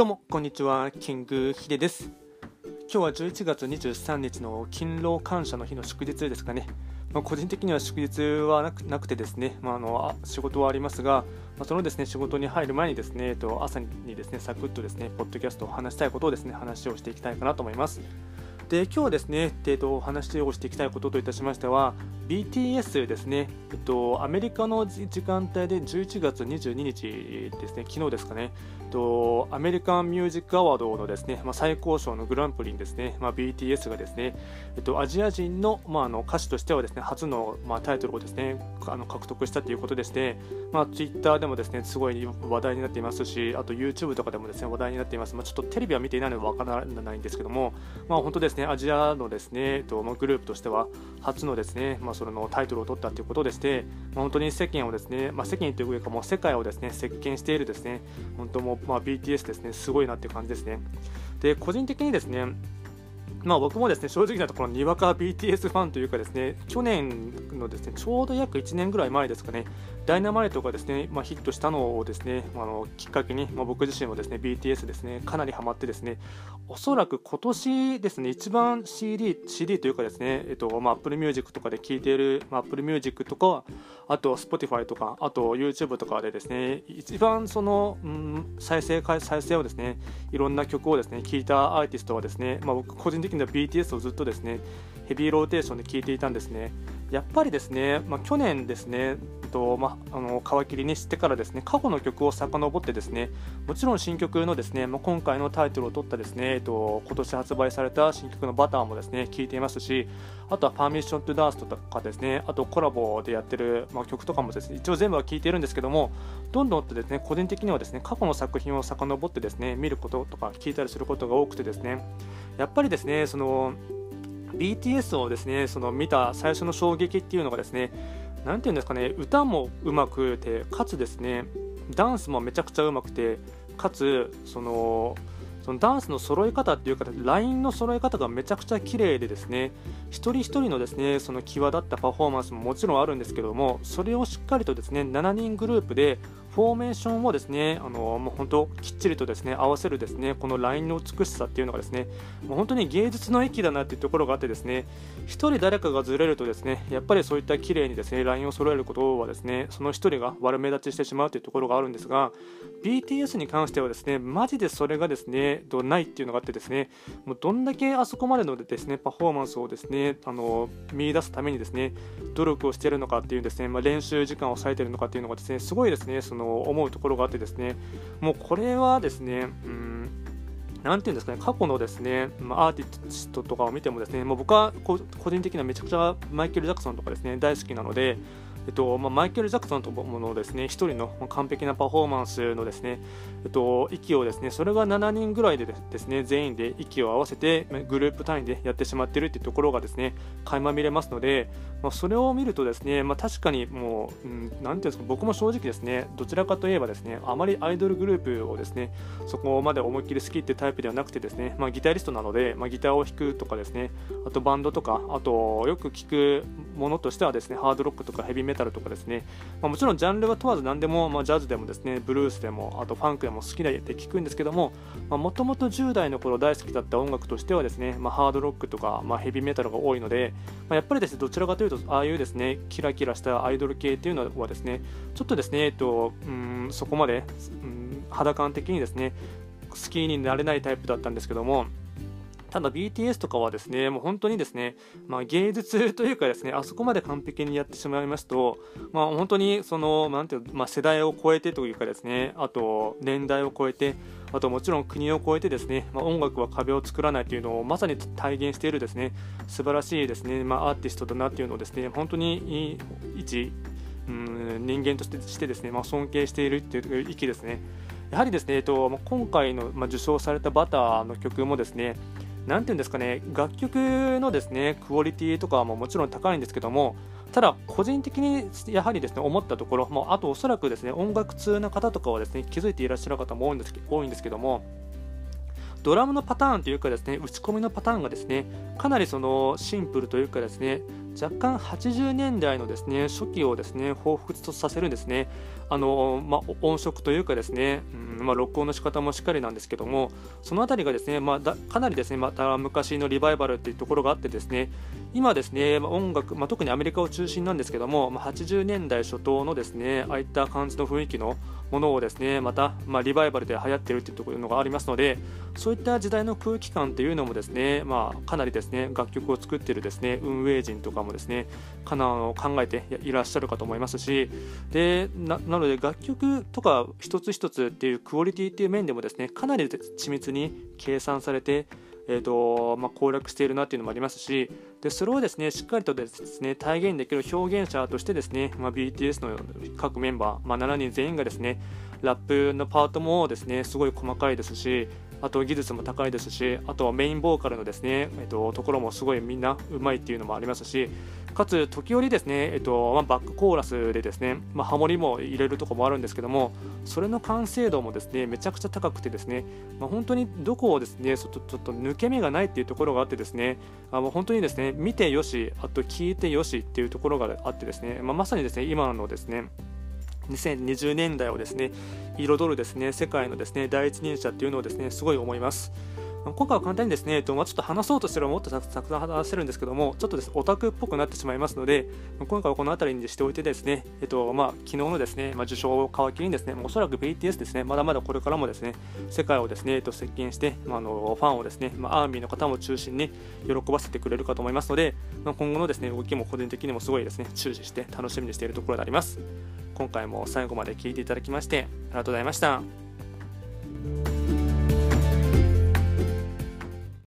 どうもこんにちはキングヒデです。今日は11月23日の勤労感謝の日の祝日ですかね、まあ、個人的には祝日はなくなくてですね、まあ、あの仕事はありますが、まあ、そのですね仕事に入る前にですね、えっと、朝にですねサクッとですねポッドキャストを話したいことをですね話をしていきたいかなと思います。で今日はですね、えっと、お話をしていきたいことといたしましては BTS ですね、えっと、アメリカの時間帯で11月22日ですね、昨日ですかね、えっと、アメリカンミュージックアワードのですね、まあ、最高賞のグランプリにですね、まあ、BTS がですね、えっと、アジア人の,、まあ、あの歌手としてはですね初の、まあ、タイトルをですねあの獲得したということでして、まあ、Twitter でもですねすごい話題になっていますし、あと YouTube とかでもですね話題になっています。まあ、ちょっとテレビは見ていないのでわからないんですけども、まあ、本当ですね、アジアのですね、えっとまあ、グループとしては初のですね、まあ、それのタイトルを取ったということでして、まあ、本当に世間をですね、まあ、世間というかもう世界をですね席巻しているですね本当もまあ BTS ですねすごいなっていう感じですね。で個人的にですねまあ、僕もですね正直なところにわか BTS ファンというかですね去年のですねちょうど約1年ぐらい前ですかねダイナマイトがですね、まあ、ヒットしたのをですね、あのきっかけに、まあ、僕自身もですね BTS ですねかなりハマってですねおそらく今年ですね一番 CD, CD というかですね、えっとまあ、Apple Music とかで聴いている、まあ、Apple Music とかあと Spotify とかあと YouTube とかでですね一番その、うん、再生再生をですねいろんな曲をですね聴いたアーティストはですね、まあ、僕個人的時の BTS をずっとですねヘビーローテーションで聴いていたんですね。やっぱりですね、まあ、去年ですねとまあ、あの皮切りにしてからですね過去の曲を遡ってですねもちろん新曲のですね、まあ、今回のタイトルを取ったですね、えっと、今年発売された新曲の「バターもですね聴いていますしあとは「パーミッション・トゥ・ダース」とかですねあとコラボでやってる、まあ、曲とかもですね一応全部は聴いているんですけどもどんどんとですね個人的にはですね過去の作品を遡ってですね見ることとか聞いたりすることが多くてですねやっぱりですねその BTS をですねその見た最初の衝撃っていうのがですね何て言うんですかね歌もうまくてかつですねダンスもめちゃくちゃうまくてかつそのそのダンスの揃い方っていうかラインの揃え方がめちゃくちゃ綺麗でですね一人一人のですねその際立ったパフォーマンスももちろんあるんですけどもそれをしっかりとですね7人グループでフォーメーションをですね、あのもう本当きっちりとですね合わせるですねこのラインの美しさっていうのがですねもう本当に芸術の域だなっていうところがあってですね1人誰かがずれるとですねやっぱりそういった綺麗にですねラインを揃えることはですねその1人が悪目立ちしてしまうというところがあるんですが BTS に関してはですねマジでそれがですねどないっていうのがあってですねもうどんだけあそこまでのですねパフォーマンスをですねあの見出すためにですね努力をしているのかっていうですね、まあ、練習時間を割いているのかっていうのがですねすごいですねそのの思うところがあってですねもうこれはですね、うんなんていうんですかね、過去のですね、アーティストとかを見てもですね、もう僕は個人的にはめちゃくちゃマイケル・ジャクソンとかですね、大好きなので、えっとまあ、マイケル・ジャクソンとものですね1人の完璧なパフォーマンスのですね、えっと、息をですねそれが7人ぐらいでですね全員で息を合わせてグループ単位でやってしまっているというところがですね垣間見れますので、まあ、それを見るとですね、まあ、確かにもう、うん、なんていうんですか僕も正直ですねどちらかといえばですねあまりアイドルグループをですねそこまで思いっきり好きっていうタイプではなくてですね、まあ、ギタリストなので、まあ、ギターを弾くとかですねあとバンドとかあとよく聞くものとしてはですねハードロックとかヘビーメタルとかですね。まあ、もちろんジャンルは問わず何でも、まあ、ジャズでもですねブルースでもあとファンクでも好きで聞くんですけどももともと10代の頃大好きだった音楽としてはですね、まあ、ハードロックとか、まあ、ヘビーメタルが多いので、まあ、やっぱりですねどちらかというとああいうですねキラキラしたアイドル系っていうのはですねちょっとですね、えっと、うんそこまで、うん、肌感的にですね好きになれないタイプだったんですけどもただ BTS とかはですね、もう本当にですね、まあ、芸術というかですね、あそこまで完璧にやってしまいますと、まあ、本当にその、なんていうまあ、世代を超えてというかですね、あと年代を超えて、あともちろん国を超えてですね、まあ、音楽は壁を作らないというのをまさに体現しているですね、素晴らしいですね、まあ、アーティストだなというのをですね、本当に一、うん、人間としてしてですね、まあ、尊敬しているという域ですね。やはりですね、えっと、今回の、まあ、受賞されたバターの曲もですね、何て言うんですかね、楽曲のですね、クオリティとかももちろん高いんですけども、ただ、個人的にやはりですね思ったところ、もあとおそらくですね音楽通な方とかはですね気づいていらっしゃる方も多いんです多いんですけども、ドラムのパターンというかですね打ち込みのパターンがですねかなりそのシンプルというかですね若干80年代のですね初期をですね彷彿とさせるんですねあの、まあ、音色というかですね、うんまあ、録音の仕方もしっかりなんですけどもその辺りがですね、まあ、だかなりですねまた昔のリバイバルっていうところがあってですね今ですね、ま、音楽、まあ、特にアメリカを中心なんですけども、まあ、80年代初頭のですねああいった感じの雰囲気のものをですねまた、まあ、リバイバルで流行っているというところがありますのでそういった時代の空気感というのもですね、まあ、かなりですね楽曲を作っているですね運営陣とかもですねかな考えていらっしゃるかと思いますしでなので楽曲とか一つ一つっていうクオリティっていう面でもですねかなり緻密に計算されてえーとまあ、攻略しているなというのもありますしでそれをですねしっかりとですね体現できる表現者としてですね、まあ、BTS の各メンバー、まあ、7人全員がですねラップのパートもですねすごい細かいですしあと技術も高いですしあとはメインボーカルのですね、えっと、ところもすごいみんなうまいっていうのもありますしかつ時折ですね、えっとまあ、バックコーラスでですね、まあ、ハモリも入れるとこもあるんですけどもそれの完成度もですねめちゃくちゃ高くてですね、まあ、本当にどこをですねちょっと抜け目がないっていうところがあってですねあの本当にですね見てよしあと聞いてよしっていうところがあってですね、まあ、まさにですね今のですね2020年代をですね彩るですね世界のですね第一人者というのをですねすごい思います。今回は簡単にですね、えっとまあ、ちょっと話そうとしたらもっとたくさん話せるんですけども、ちょっとですオタクっぽくなってしまいますので、今回はこの辺りにしておいてですね、えっとまあ、昨日のですね、まあ、受賞を皮切りにですね、おそらく BTS ですね、まだまだこれからもですね、世界をですね、えっと、接近して、まあ、あのファンをですね、まあ、アーミーの方も中心に喜ばせてくれるかと思いますので、まあ、今後のですね、動きも個人的にもすごいですね、注視して楽しみにしているところであります。今回も最後まで聴いていただきましてありがとうございました。